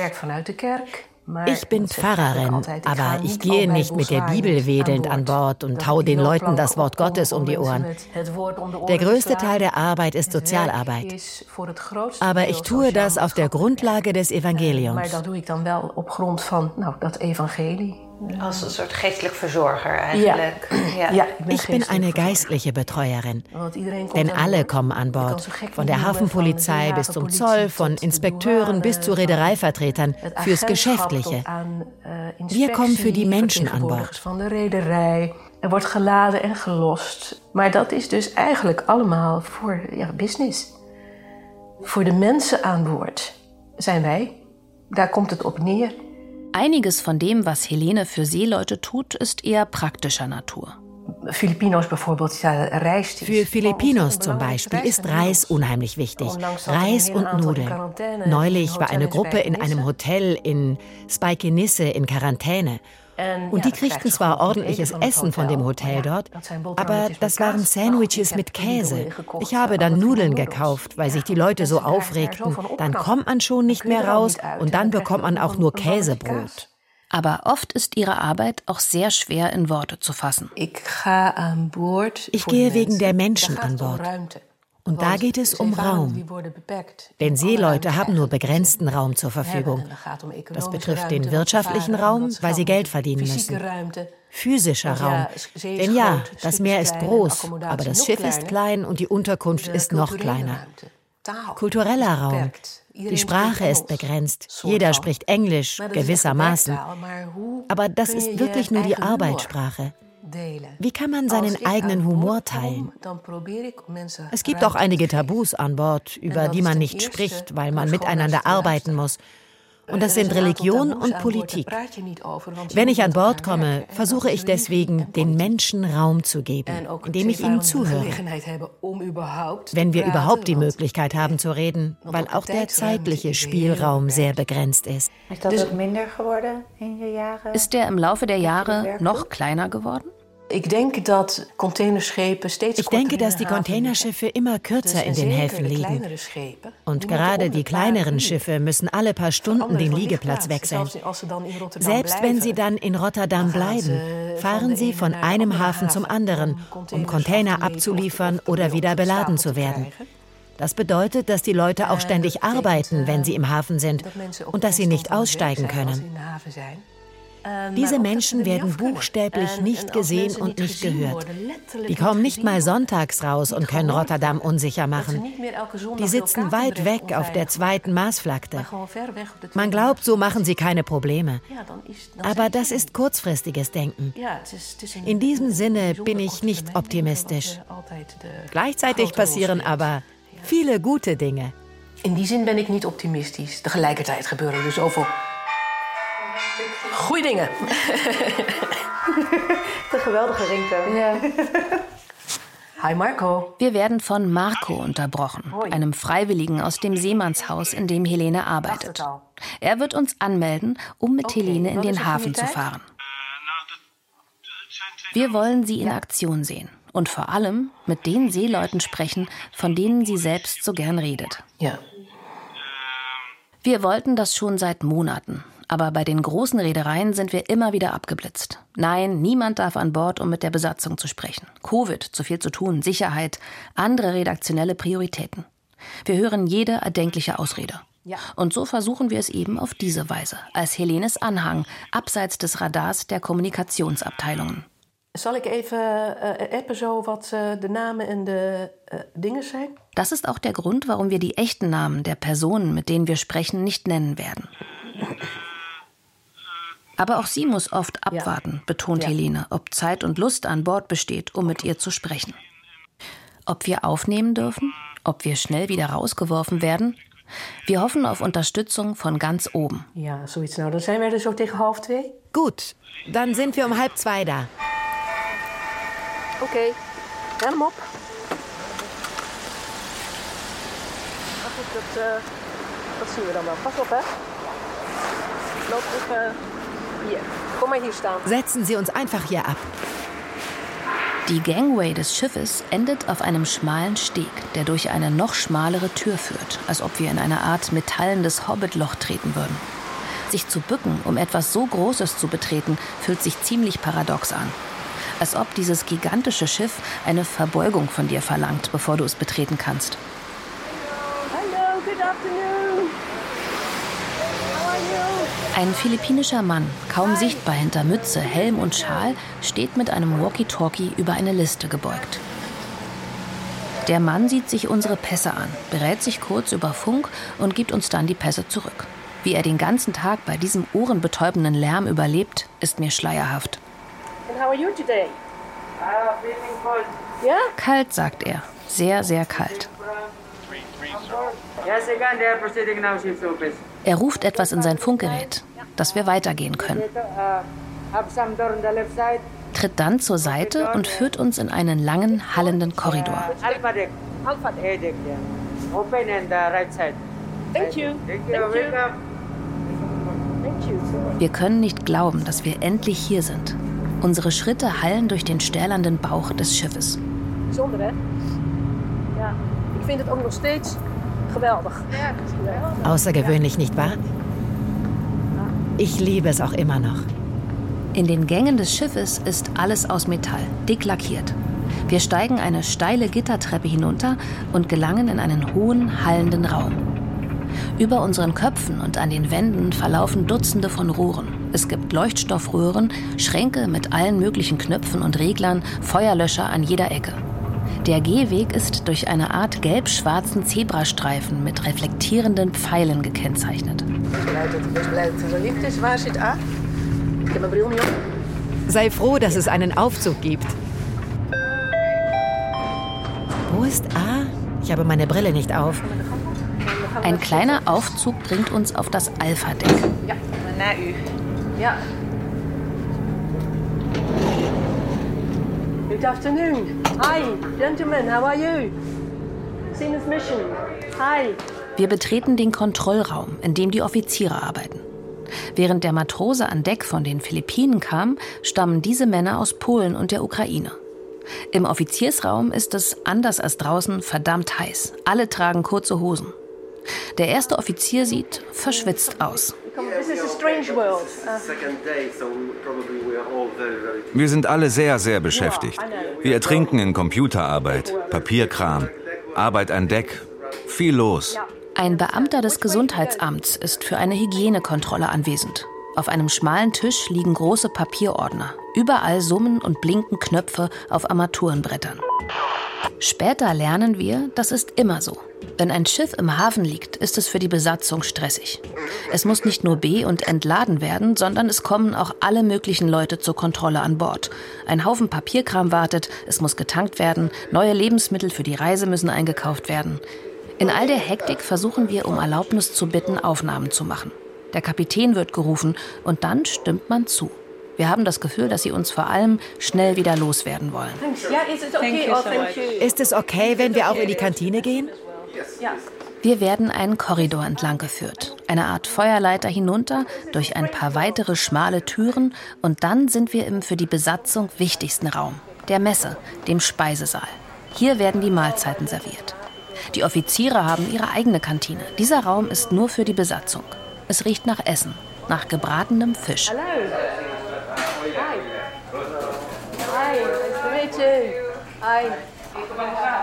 [SPEAKER 15] Ich bin Pfarrerin, aber ich gehe nicht mit der Bibel wedelnd an Bord und hau den Leuten das Wort Gottes um die Ohren. Der größte Teil der Arbeit ist Sozialarbeit. Aber ich tue das auf der Grundlage des Evangeliums.
[SPEAKER 8] Als een soort geestelijk verzorger eigenlijk.
[SPEAKER 15] Ja. ja. ich bin eine geistliche Betreuerin. Denn alle kommen an Bord. Von der Hafenpolizei bis zum Zoll, von Inspekteuren bis zu Reedereivertretern fürs Geschäftliche. Eh, Wir kommen für die Menschen an Bord.
[SPEAKER 8] Van de rederij. Er wordt geladen en gelost. Maar dat is dus eigenlijk allemaal voor ja, business. Voor de mensen aan boord zijn wij. Daar komt het op neer.
[SPEAKER 7] Einiges von dem, was Helene für Seeleute tut, ist eher praktischer Natur.
[SPEAKER 15] Für Filipinos zum Beispiel ist Reis unheimlich wichtig. Reis und Nudeln. Neulich war eine Gruppe in einem Hotel in Spaikenisse in Quarantäne. Und die kriegten zwar ordentliches Essen von dem Hotel dort, aber das waren Sandwiches mit Käse. Ich habe dann Nudeln gekauft, weil sich die Leute so aufregten. Dann kommt man schon nicht mehr raus und dann bekommt man auch nur Käsebrot.
[SPEAKER 7] Aber oft ist ihre Arbeit auch sehr schwer in Worte zu fassen.
[SPEAKER 15] Ich gehe wegen der Menschen an Bord. Und da geht es um Raum. Denn Seeleute haben nur begrenzten Raum zur Verfügung. Das betrifft den wirtschaftlichen Raum, weil sie Geld verdienen müssen. Physischer Raum. Denn ja, das Meer ist groß, aber das Schiff ist klein und die Unterkunft ist noch kleiner. Kultureller Raum. Die Sprache ist begrenzt. Jeder spricht Englisch, gewissermaßen. Aber das ist wirklich nur die Arbeitssprache. Wie kann man seinen eigenen Humor teilen? Es gibt auch einige Tabus an Bord, über die man nicht spricht, weil man miteinander arbeiten muss. Und das sind Religion und Politik. Wenn ich an Bord komme, versuche ich deswegen, den Menschen Raum zu geben, indem ich ihnen zuhöre. Wenn wir überhaupt die Möglichkeit haben zu reden, weil auch der zeitliche Spielraum sehr begrenzt ist.
[SPEAKER 7] Ist der im Laufe der Jahre noch kleiner geworden?
[SPEAKER 15] Ich denke, dass die Containerschiffe immer kürzer in den Häfen liegen. Und gerade die kleineren Schiffe müssen alle paar Stunden den Liegeplatz wechseln. Selbst wenn sie dann in Rotterdam bleiben, fahren sie von einem Hafen zum anderen, um Container abzuliefern oder wieder beladen zu werden. Das bedeutet, dass die Leute auch ständig arbeiten, wenn sie im Hafen sind und dass sie nicht aussteigen können. Diese Menschen werden buchstäblich nicht gesehen und nicht gehört. Die kommen nicht mal sonntags raus und können Rotterdam unsicher machen. Die sitzen weit weg auf der zweiten Marsflagte. Man glaubt, so machen sie keine Probleme. Aber das ist kurzfristiges Denken. In diesem Sinne bin ich nicht optimistisch. Gleichzeitig passieren aber viele gute Dinge.
[SPEAKER 8] In die zin ben ik niet optimistisch. Tegelijkertijd gebeuren er zoveel Goeie dingen.
[SPEAKER 5] De geweldige ringtoon. Ja.
[SPEAKER 8] Hi Marco.
[SPEAKER 7] Wir werden von Marco unterbrochen, einem Freiwilligen aus dem Seemannshaus, in dem Helene arbeitet. Er wird uns anmelden, um mit Helene in den Hafen zu fahren. Wir wollen sie in Aktion sehen und vor allem mit den Seeleuten sprechen, von denen sie selbst so gern redet.
[SPEAKER 8] Ja.
[SPEAKER 7] Wir wollten das schon seit Monaten, aber bei den großen Reedereien sind wir immer wieder abgeblitzt. Nein, niemand darf an Bord, um mit der Besatzung zu sprechen. Covid, zu viel zu tun, Sicherheit, andere redaktionelle Prioritäten. Wir hören jede erdenkliche Ausrede. Ja. Und so versuchen wir es eben auf diese Weise, als Helenes Anhang, abseits des Radars der Kommunikationsabteilungen.
[SPEAKER 8] Soll ich even uh, appen so wat uh, de Namen en de uh, Dinge zijn?
[SPEAKER 7] Das ist auch der Grund, warum wir die echten Namen der Personen, mit denen wir sprechen, nicht nennen werden. Aber auch sie muss oft abwarten, ja. betont ja. Helene, ob Zeit und Lust an Bord besteht, um mit ihr zu sprechen. Ob wir aufnehmen dürfen, ob wir schnell wieder rausgeworfen werden. Wir hoffen auf Unterstützung von ganz oben.
[SPEAKER 8] Ja, zoiets. Nou, dan zijn wir dus ook tegen half twee.
[SPEAKER 15] Gut, dann sind wir um halb zwei da.
[SPEAKER 8] Okay, ren hem op. Maar goed, dat, uh, dat zien we dan wel. Pas op, hè. Loop even hier, komm mal hier staan.
[SPEAKER 15] Setzen Sie uns einfach hier ab.
[SPEAKER 7] Die Gangway des Schiffes endet auf einem schmalen Steg, der durch eine noch schmalere Tür führt, als ob wir in eine Art metallendes Hobbitloch treten würden. Sich zu bücken, um etwas so Großes zu betreten, fühlt sich ziemlich paradox an. Als ob dieses gigantische Schiff eine Verbeugung von dir verlangt, bevor du es betreten kannst.
[SPEAKER 8] Hello, good afternoon.
[SPEAKER 7] Ein philippinischer Mann, kaum sichtbar hinter Mütze, Helm und Schal, steht mit einem Walkie-Talkie über eine Liste gebeugt. Der Mann sieht sich unsere Pässe an, berät sich kurz über Funk und gibt uns dann die Pässe zurück. Wie er den ganzen Tag bei diesem ohrenbetäubenden Lärm überlebt, ist mir schleierhaft. Kalt, sagt er. Sehr, sehr kalt. Er ruft etwas in sein Funkgerät, dass wir weitergehen können. Tritt dann zur Seite und führt uns in einen langen, hallenden Korridor. Wir können nicht glauben, dass wir endlich hier sind. Unsere Schritte hallen durch den stählernden Bauch des Schiffes.
[SPEAKER 8] Ja, ich finde es auch noch geweldig.
[SPEAKER 15] Außergewöhnlich, nicht wahr? Ich liebe es auch immer noch.
[SPEAKER 7] In den Gängen des Schiffes ist alles aus Metall, dick lackiert. Wir steigen eine steile Gittertreppe hinunter und gelangen in einen hohen, hallenden Raum. Über unseren Köpfen und an den Wänden verlaufen Dutzende von Rohren. Es gibt Leuchtstoffröhren, Schränke mit allen möglichen Knöpfen und Reglern, Feuerlöscher an jeder Ecke. Der Gehweg ist durch eine Art gelb-schwarzen Zebrastreifen mit reflektierenden Pfeilen gekennzeichnet.
[SPEAKER 15] Sei froh, dass es einen Aufzug gibt. Wo ist A? Ich habe meine Brille nicht auf.
[SPEAKER 7] Ein kleiner Aufzug bringt uns auf das Alpha-Deck.
[SPEAKER 8] Ja, na u. Ja. Good afternoon. Hi, gentlemen, how are you? Sinus Mission. Hi.
[SPEAKER 7] Wir betreten den Kontrollraum, in dem die Offiziere arbeiten. Während der Matrose an Deck von den Philippinen kam, stammen diese Männer aus Polen und der Ukraine. Im Offiziersraum ist es, anders als draußen, verdammt heiß. Alle tragen kurze Hosen. Der erste Offizier sieht verschwitzt aus.
[SPEAKER 11] Wir sind alle sehr, sehr beschäftigt. Wir ertrinken in Computerarbeit, Papierkram, Arbeit an Deck, viel los.
[SPEAKER 7] Ein Beamter des Gesundheitsamts ist für eine Hygienekontrolle anwesend. Auf einem schmalen Tisch liegen große Papierordner. Überall summen und blinken Knöpfe auf Armaturenbrettern. Später lernen wir, das ist immer so. Wenn ein Schiff im Hafen liegt, ist es für die Besatzung stressig. Es muss nicht nur be- und entladen werden, sondern es kommen auch alle möglichen Leute zur Kontrolle an Bord. Ein Haufen Papierkram wartet, es muss getankt werden, neue Lebensmittel für die Reise müssen eingekauft werden. In all der Hektik versuchen wir, um Erlaubnis zu bitten, Aufnahmen zu machen. Der Kapitän wird gerufen und dann stimmt man zu. Wir haben das Gefühl, dass sie uns vor allem schnell wieder loswerden wollen.
[SPEAKER 15] Ist es okay, wenn wir auch in die Kantine gehen?
[SPEAKER 7] Wir werden einen Korridor entlang geführt, eine Art Feuerleiter hinunter, durch ein paar weitere schmale Türen und dann sind wir im für die Besatzung wichtigsten Raum, der Messe, dem Speisesaal. Hier werden die Mahlzeiten serviert. Die Offiziere haben ihre eigene Kantine. Dieser Raum ist nur für die Besatzung. Es riecht nach Essen, nach gebratenem Fisch.
[SPEAKER 8] Hello. Hi. Hi, nice to meet you. Hi.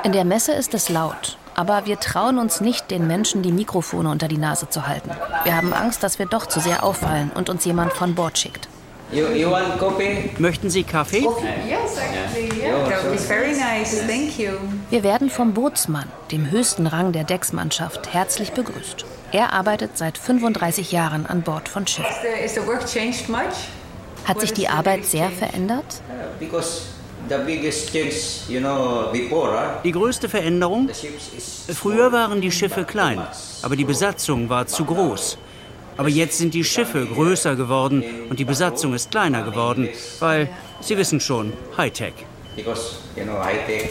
[SPEAKER 7] In der Messe ist es laut, aber wir trauen uns nicht, den Menschen die Mikrofone unter die Nase zu halten. Wir haben Angst, dass wir doch zu sehr auffallen und uns jemand von Bord schickt.
[SPEAKER 13] You, you want coffee? Möchten Sie Kaffee?
[SPEAKER 2] Yes, actually, yeah. Nice. Thank you.
[SPEAKER 7] Wir werden vom Bootsmann, dem höchsten Rang der Decksmannschaft, herzlich begrüßt. Er arbeitet seit 35 Jahren an Bord von Schiffen.
[SPEAKER 2] Is the, is the work changed much?
[SPEAKER 7] Hat sich die Arbeit sehr verändert?
[SPEAKER 13] Because the biggest change, you know, before, Die größte Veränderung? Früher waren die Schiffe klein, aber die Besatzung war zu groß. Aber jetzt sind die Schiffe größer geworden und die Besatzung ist kleiner geworden, weil, Sie wissen schon, Hightech.
[SPEAKER 11] Because, you know, Hightech.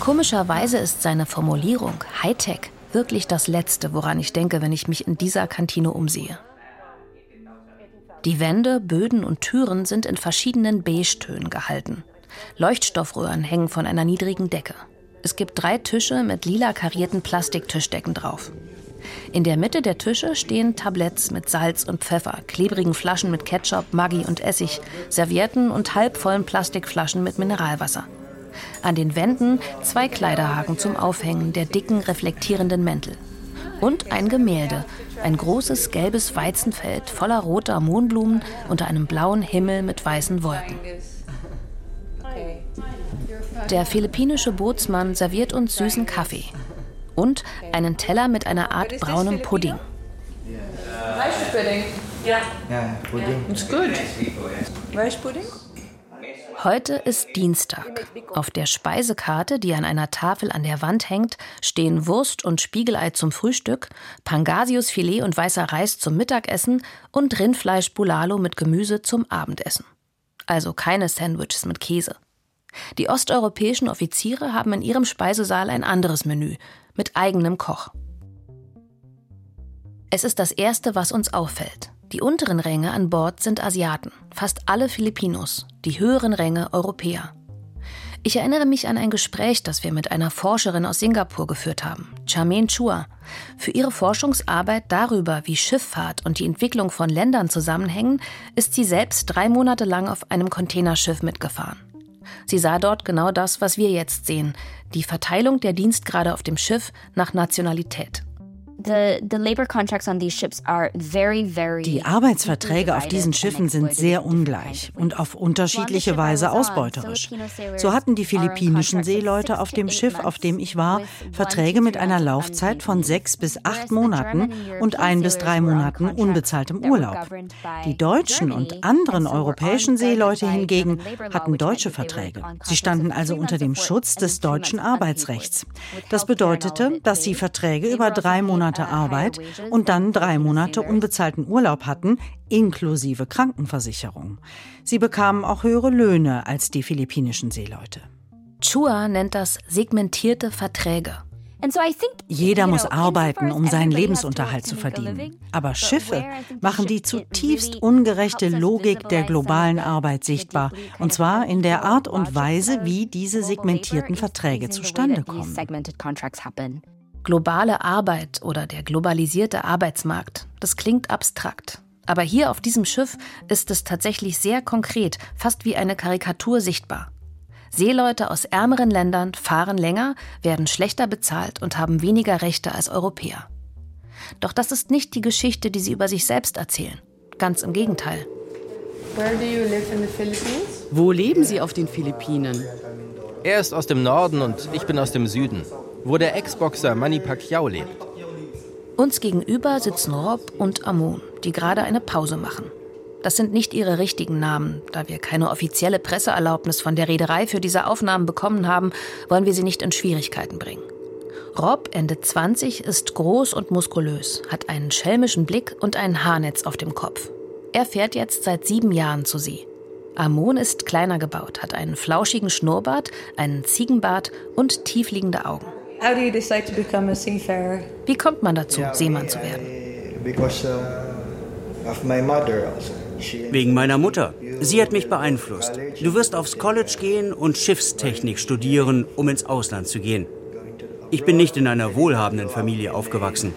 [SPEAKER 7] Komischerweise ist seine Formulierung Hightech wirklich das Letzte, woran ich denke, wenn ich mich in dieser Kantine umsehe. Die Wände, Böden und Türen sind in verschiedenen Beige-Tönen gehalten. Leuchtstoffröhren hängen von einer niedrigen Decke. Es gibt drei Tische mit lila karierten Plastiktischdecken drauf. In der Mitte der Tische stehen Tabletts mit Salz und Pfeffer, klebrigen Flaschen mit Ketchup, Maggi und Essig, Servietten und halbvollen Plastikflaschen mit Mineralwasser. An den Wänden zwei Kleiderhaken zum Aufhängen der dicken, reflektierenden Mäntel. Und ein Gemälde, ein großes gelbes Weizenfeld voller roter Mohnblumen unter einem blauen Himmel mit weißen Wolken. Der philippinische Bootsmann serviert uns süßen Kaffee und einen Teller mit einer Art braunem Pudding.
[SPEAKER 2] Rice pudding.
[SPEAKER 8] Yeah.
[SPEAKER 11] Yeah, pudding.
[SPEAKER 2] It's good. Rice pudding?
[SPEAKER 7] Heute ist Dienstag. Auf der Speisekarte, die an einer Tafel an der Wand hängt, stehen Wurst und Spiegelei zum Frühstück, Pangasiusfilet und weißer Reis zum Mittagessen und Rindfleisch Bulalo mit Gemüse zum Abendessen. Also keine Sandwiches mit Käse. Die osteuropäischen Offiziere haben in ihrem Speisesaal ein anderes Menü mit eigenem Koch. Es ist das Erste, was uns auffällt. Die unteren Ränge an Bord sind Asiaten, fast alle Filipinos, die höheren Ränge Europäer. Ich erinnere mich an ein Gespräch, das wir mit einer Forscherin aus Singapur geführt haben, Charmaine Chua. Für ihre Forschungsarbeit darüber, wie Schifffahrt und die Entwicklung von Ländern zusammenhängen, ist sie selbst drei Monate lang auf einem Containerschiff mitgefahren. Sie sah dort genau das, was wir jetzt sehen, die Verteilung der Dienstgrade auf dem Schiff nach Nationalität.
[SPEAKER 16] Die Arbeitsverträge auf diesen Schiffen sind sehr ungleich und auf unterschiedliche Weise ausbeuterisch. So hatten die philippinischen Seeleute auf dem Schiff, auf dem ich war, Verträge mit einer Laufzeit von sechs bis acht Monaten und ein bis drei Monaten unbezahltem Urlaub. Die deutschen und anderen europäischen Seeleute hingegen hatten deutsche Verträge. Sie standen also unter dem Schutz des deutschen Arbeitsrechts. Das bedeutete, dass sie Verträge über drei Monate Monate Arbeit und dann drei Monate unbezahlten Urlaub hatten, inklusive Krankenversicherung. Sie bekamen auch höhere Löhne als die philippinischen Seeleute.
[SPEAKER 7] Chua nennt das segmentierte Verträge.
[SPEAKER 16] Jeder muss arbeiten, um seinen Lebensunterhalt zu verdienen. Aber Schiffe machen die zutiefst ungerechte Logik der globalen Arbeit sichtbar, und zwar in der Art und Weise, wie diese segmentierten Verträge zustande kommen.
[SPEAKER 7] Globale Arbeit oder der globalisierte Arbeitsmarkt, das klingt abstrakt. Aber hier auf diesem Schiff ist es tatsächlich sehr konkret, fast wie eine Karikatur sichtbar. Seeleute aus ärmeren Ländern fahren länger, werden schlechter bezahlt und haben weniger Rechte als Europäer. Doch das ist nicht die Geschichte, die sie über sich selbst erzählen. Ganz im Gegenteil.
[SPEAKER 6] Wo leben Sie auf den Philippinen?
[SPEAKER 17] Er ist aus dem Norden und ich bin aus dem Süden wo der Ex-Boxer Manny Pacquiao lebt.
[SPEAKER 7] Uns gegenüber sitzen Rob und Amon, die gerade eine Pause machen. Das sind nicht ihre richtigen Namen. Da wir keine offizielle Presseerlaubnis von der Reederei für diese Aufnahmen bekommen haben, wollen wir sie nicht in Schwierigkeiten bringen. Rob, Ende 20, ist groß und muskulös, hat einen schelmischen Blick und ein Haarnetz auf dem Kopf. Er fährt jetzt seit sieben Jahren zu sie. Amon ist kleiner gebaut, hat einen flauschigen Schnurrbart, einen Ziegenbart und tiefliegende Augen. How do you decide to become a seafarer? Wie kommt man dazu, Seemann zu werden? Because uh,
[SPEAKER 13] of my mother also. Wegen meiner Mutter. Sie hat mich beeinflusst. Du wirst aufs College gehen und Schiffstechnik studieren, um ins Ausland zu gehen. Ich bin nicht in einer wohlhabenden Familie aufgewachsen.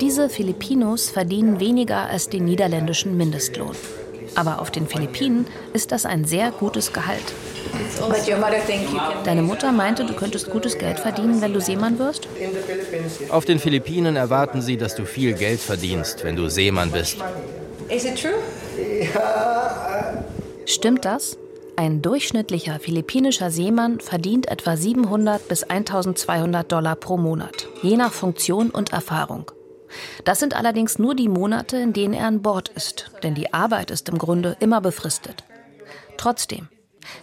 [SPEAKER 7] Diese Filipinos verdienen weniger als den niederländischen Mindestlohn. Aber auf den Philippinen ist das ein sehr gutes Gehalt. Deine Mutter meinte, du könntest gutes Geld verdienen, wenn du Seemann wirst?
[SPEAKER 17] Auf den Philippinen erwarten sie, dass du viel Geld verdienst, wenn du Seemann bist.
[SPEAKER 7] Stimmt das? Ein durchschnittlicher philippinischer Seemann verdient etwa 700 bis 1200 Dollar pro Monat, je nach Funktion und Erfahrung. Das sind allerdings nur die Monate, in denen er an Bord ist, denn die Arbeit ist im Grunde immer befristet. Trotzdem,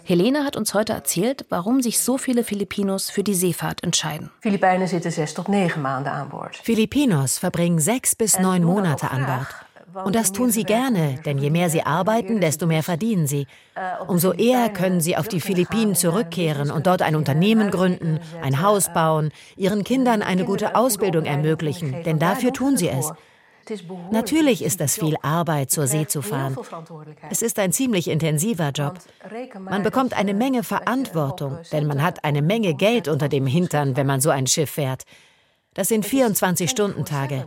[SPEAKER 7] Helene hat uns heute erzählt, warum sich so viele Filipinos für die Seefahrt entscheiden.
[SPEAKER 15] Filipinos verbringen sechs bis neun Monate an Bord. Und das tun sie gerne, denn je mehr sie arbeiten, desto mehr verdienen sie. Umso eher können sie auf die Philippinen zurückkehren und dort ein Unternehmen gründen, ein Haus bauen, ihren Kindern eine gute Ausbildung ermöglichen, denn dafür tun sie es. Natürlich ist es viel Arbeit, zur See zu fahren. Es ist ein ziemlich intensiver Job. Man bekommt eine Menge Verantwortung, denn man hat eine Menge Geld unter dem Hintern, wenn man so ein Schiff fährt. Das sind 24-Stunden-Tage.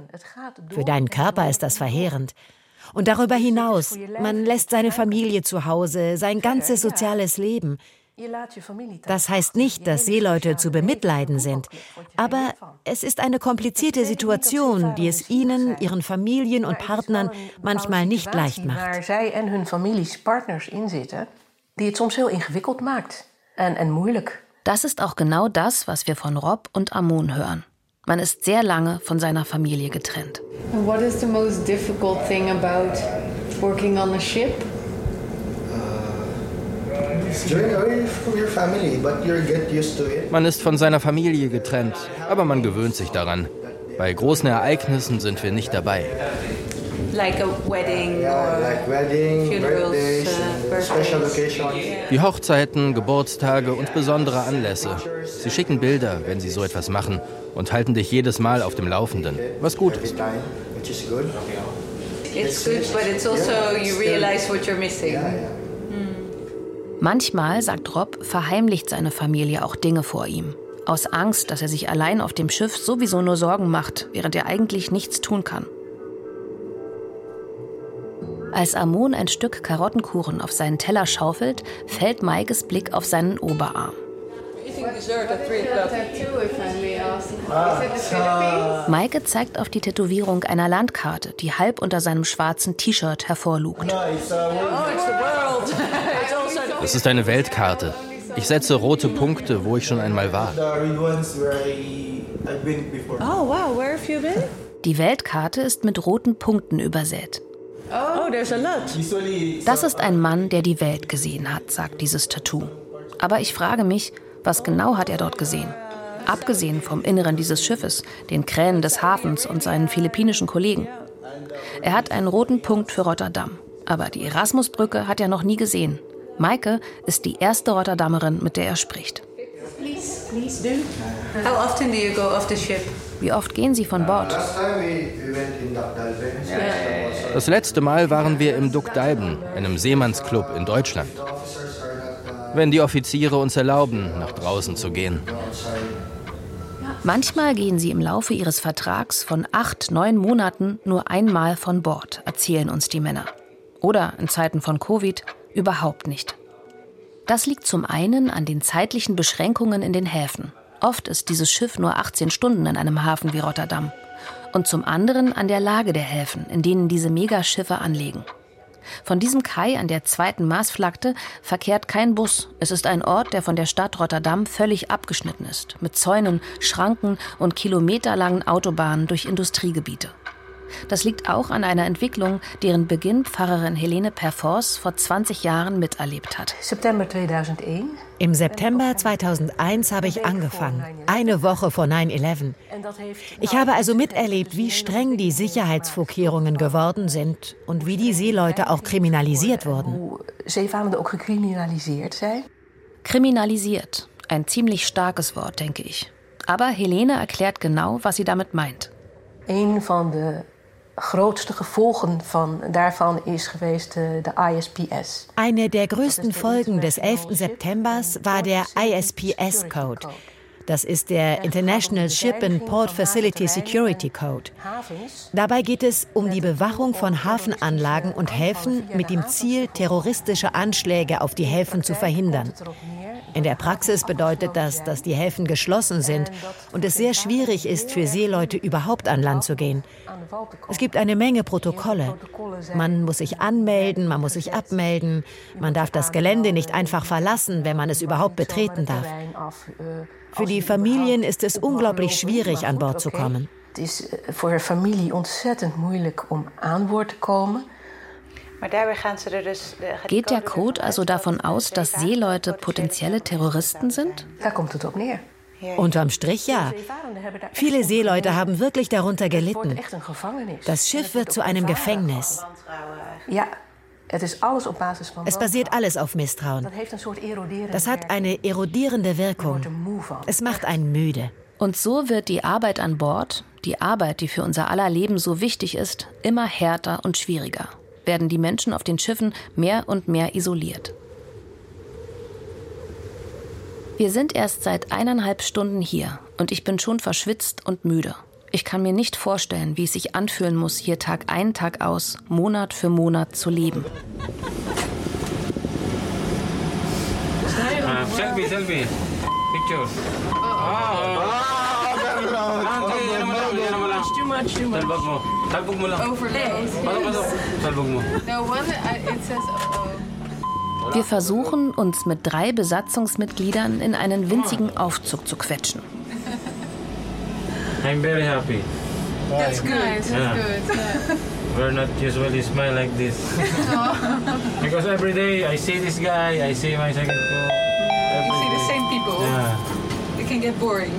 [SPEAKER 15] Für deinen Körper ist das verheerend. Und darüber hinaus, man lässt seine Familie zu Hause, sein ganzes soziales Leben. Das heißt nicht, dass Seeleute zu bemitleiden sind, aber es ist eine komplizierte Situation, die es ihnen, ihren Familien und Partnern manchmal nicht leicht macht.
[SPEAKER 7] Das ist auch genau das, was wir von Rob und Amon hören. Man ist sehr lange von seiner Familie getrennt.
[SPEAKER 5] What is the most difficult thing about working on a ship?
[SPEAKER 17] Man ist von seiner Familie getrennt, aber man gewöhnt sich daran. Bei großen Ereignissen sind wir nicht dabei. Wie Hochzeiten, Geburtstage und besondere Anlässe. Sie schicken Bilder, wenn sie so etwas machen und halten dich jedes Mal auf dem Laufenden, was gut ist.
[SPEAKER 5] It's good, but it's also you realize what you're missing.
[SPEAKER 7] Manchmal, sagt Rob, verheimlicht seine Familie auch Dinge vor ihm. Aus Angst, dass er sich allein auf dem Schiff sowieso nur Sorgen macht, während er eigentlich nichts tun kann. Als Amon ein Stück Karottenkuchen auf seinen Teller schaufelt, fällt Maikes Blick auf seinen Oberarm. Maike zeigt auf die Tätowierung einer Landkarte, die halb unter seinem schwarzen T-Shirt hervorlugt.
[SPEAKER 17] Das ist eine Weltkarte. Ich setze rote Punkte, wo ich schon einmal war.
[SPEAKER 7] Oh, wow, where have you been? Die Weltkarte ist mit roten Punkten übersät. Oh, there's a lot. Das ist ein Mann, der die Welt gesehen hat, sagt dieses Tattoo. Aber ich frage mich, was genau hat er dort gesehen? Abgesehen vom Inneren dieses Schiffes, den Kränen des Hafens und seinen philippinischen Kollegen. Er hat einen roten Punkt für Rotterdam. Aber die Erasmusbrücke hat er noch nie gesehen. Maike ist die erste Rotterdamerin, mit der er spricht. Wie oft gehen Sie von Bord?
[SPEAKER 17] Das letzte Mal waren wir im Duck Dalben, einem Seemannsclub in Deutschland. Wenn die Offiziere uns erlauben, nach draußen zu gehen.
[SPEAKER 7] Manchmal gehen sie im Laufe ihres Vertrags von acht, neun Monaten nur einmal von Bord, erzählen uns die Männer. Oder in Zeiten von Covid überhaupt nicht. Das liegt zum einen an den zeitlichen Beschränkungen in den Häfen. Oft ist dieses Schiff nur 18 Stunden in einem Hafen wie Rotterdam. Und zum anderen an der Lage der Häfen, in denen diese Megaschiffe anlegen. Von diesem Kai an der zweiten Marsflagte verkehrt kein Bus. Es ist ein Ort, der von der Stadt Rotterdam völlig abgeschnitten ist, mit Zäunen, Schranken und kilometerlangen Autobahnen durch Industriegebiete. Das liegt auch an einer Entwicklung, deren Beginn Pfarrerin Helene Perfors vor 20 Jahren miterlebt hat.
[SPEAKER 15] September 2001. Im September 2001 habe ich angefangen, eine Woche vor 9-11. Ich habe also miterlebt, wie streng die Sicherheitsvorkehrungen geworden sind und wie die Seeleute auch kriminalisiert wurden.
[SPEAKER 7] Kriminalisiert, ein ziemlich starkes Wort, denke ich. Aber Helene erklärt genau, was sie damit meint.
[SPEAKER 8] Een van de grootste gevolgen van, daarvan is geweest eh, de ISPS.
[SPEAKER 15] Eine der größten Folgen des 11. Septembers war der ISPS-Code. Das ist der International Ship and Port Facility Security Code. Dabei geht es um die Bewachung von Hafenanlagen und Häfen mit dem Ziel, terroristische Anschläge auf die Häfen zu verhindern. In der Praxis bedeutet das, dass die Häfen geschlossen sind und es sehr schwierig ist, für Seeleute überhaupt an Land zu gehen. Es gibt eine Menge Protokolle. Man muss sich anmelden, man muss sich abmelden, man darf das Gelände nicht einfach verlassen, wenn man es überhaupt betreten darf. Für die Familien ist es unglaublich schwierig, an Bord zu kommen.
[SPEAKER 8] Het is voor een familie ontzettend moeilijk om aan boord te komen.
[SPEAKER 7] Geht der Code also davon aus, dass Seeleute potenzielle Terroristen sind?
[SPEAKER 8] Da kommt es op neer.
[SPEAKER 15] Unterm Strich ja. Viele Seeleute haben wirklich darunter gelitten. Das Schiff wird zu einem Gefängnis.
[SPEAKER 8] Ja, es
[SPEAKER 15] basiert alles auf Misstrauen. Das hat eine erodierende Wirkung. Es macht einen müde.
[SPEAKER 7] Und so wird die Arbeit an Bord, die Arbeit, die für unser aller Leben so wichtig ist, immer härter und schwieriger werden die Menschen auf den Schiffen mehr und mehr isoliert. Wir sind erst seit eineinhalb Stunden hier und ich bin schon verschwitzt und müde. Ich kann mir nicht vorstellen, wie es sich anfühlen muss, hier Tag ein, Tag aus, Monat für Monat zu leben.
[SPEAKER 18] Selfie, selfie. Picture. Oh.
[SPEAKER 7] Wir versuchen, uns mit drei Besatzungsmitgliedern in einen winzigen Aufzug zu quetschen.
[SPEAKER 18] I'm very happy.
[SPEAKER 2] That's good. That's yeah. good. Yeah.
[SPEAKER 18] We're not usually smile like this. because every day I see this guy, I see my second co.
[SPEAKER 2] You see the same people. Yeah. It can get boring.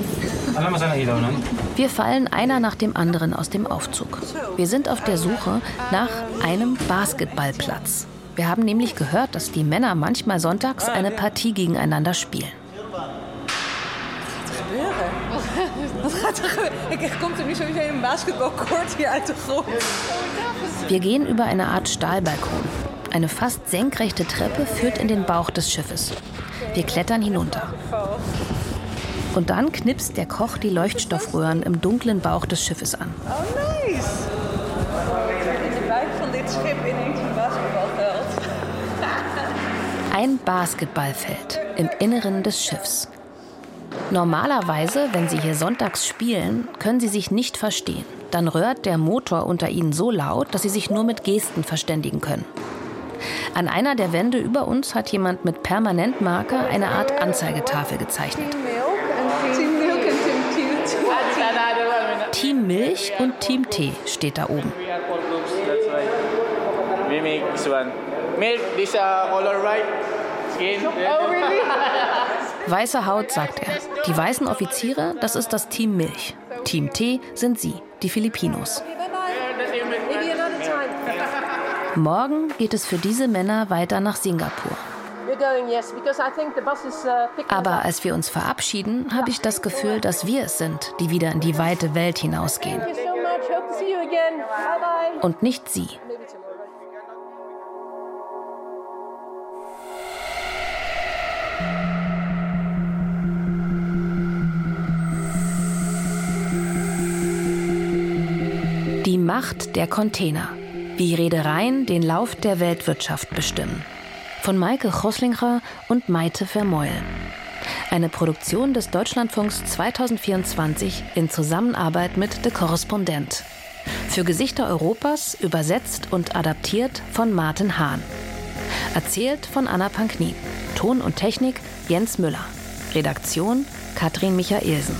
[SPEAKER 7] Wir fallen einer nach dem anderen aus dem Aufzug. Wir sind auf der Suche nach einem Basketballplatz. Wir haben nämlich gehört, dass die Männer manchmal sonntags eine Partie gegeneinander spielen.
[SPEAKER 2] Er nu sowieso een basketbalcourt hier uit de grond?
[SPEAKER 7] Wir gehen über eine Art Stahlbalkon. Eine fast senkrechte Treppe führt in den Bauch des Schiffes. Wir klettern hinunter. Und dann knipst der Koch die Leuchtstoffröhren im dunklen Bauch des Schiffes an.
[SPEAKER 2] Oh, nice.
[SPEAKER 7] Ein Basketballfeld im Inneren des Schiffs. Normalerweise, wenn Sie hier sonntags spielen, können Sie sich nicht verstehen. Dann röhrt der Motor unter Ihnen so laut, dass Sie sich nur mit Gesten verständigen können. An einer der Wände über uns hat jemand mit Permanentmarker eine Art Anzeigetafel gezeichnet. Team Milch und Team Tee steht da oben. Weiße Haut, sagt er. Die weißen Offiziere, das ist das Team Milch. Team Tee sind sie, die Filipinos. Morgen geht es für diese Männer weiter nach Singapur. Aber als wir uns verabschieden, habe ich das Gefühl, dass wir es sind, die wieder in die weite Welt hinausgehen. Und nicht sie. Macht der Container. Wie Reedereien den Lauf der Weltwirtschaft bestimmen. Von Maike Choslinger und Maite Vermeulen. Eine Produktion des Deutschlandfunks 2024 in Zusammenarbeit mit The Korrespondent. Für Gesichter Europas übersetzt und adaptiert von Martin Hahn. Erzählt von Anna Panknin. Ton und Technik Jens Müller. Redaktion Katrin Michaelsen.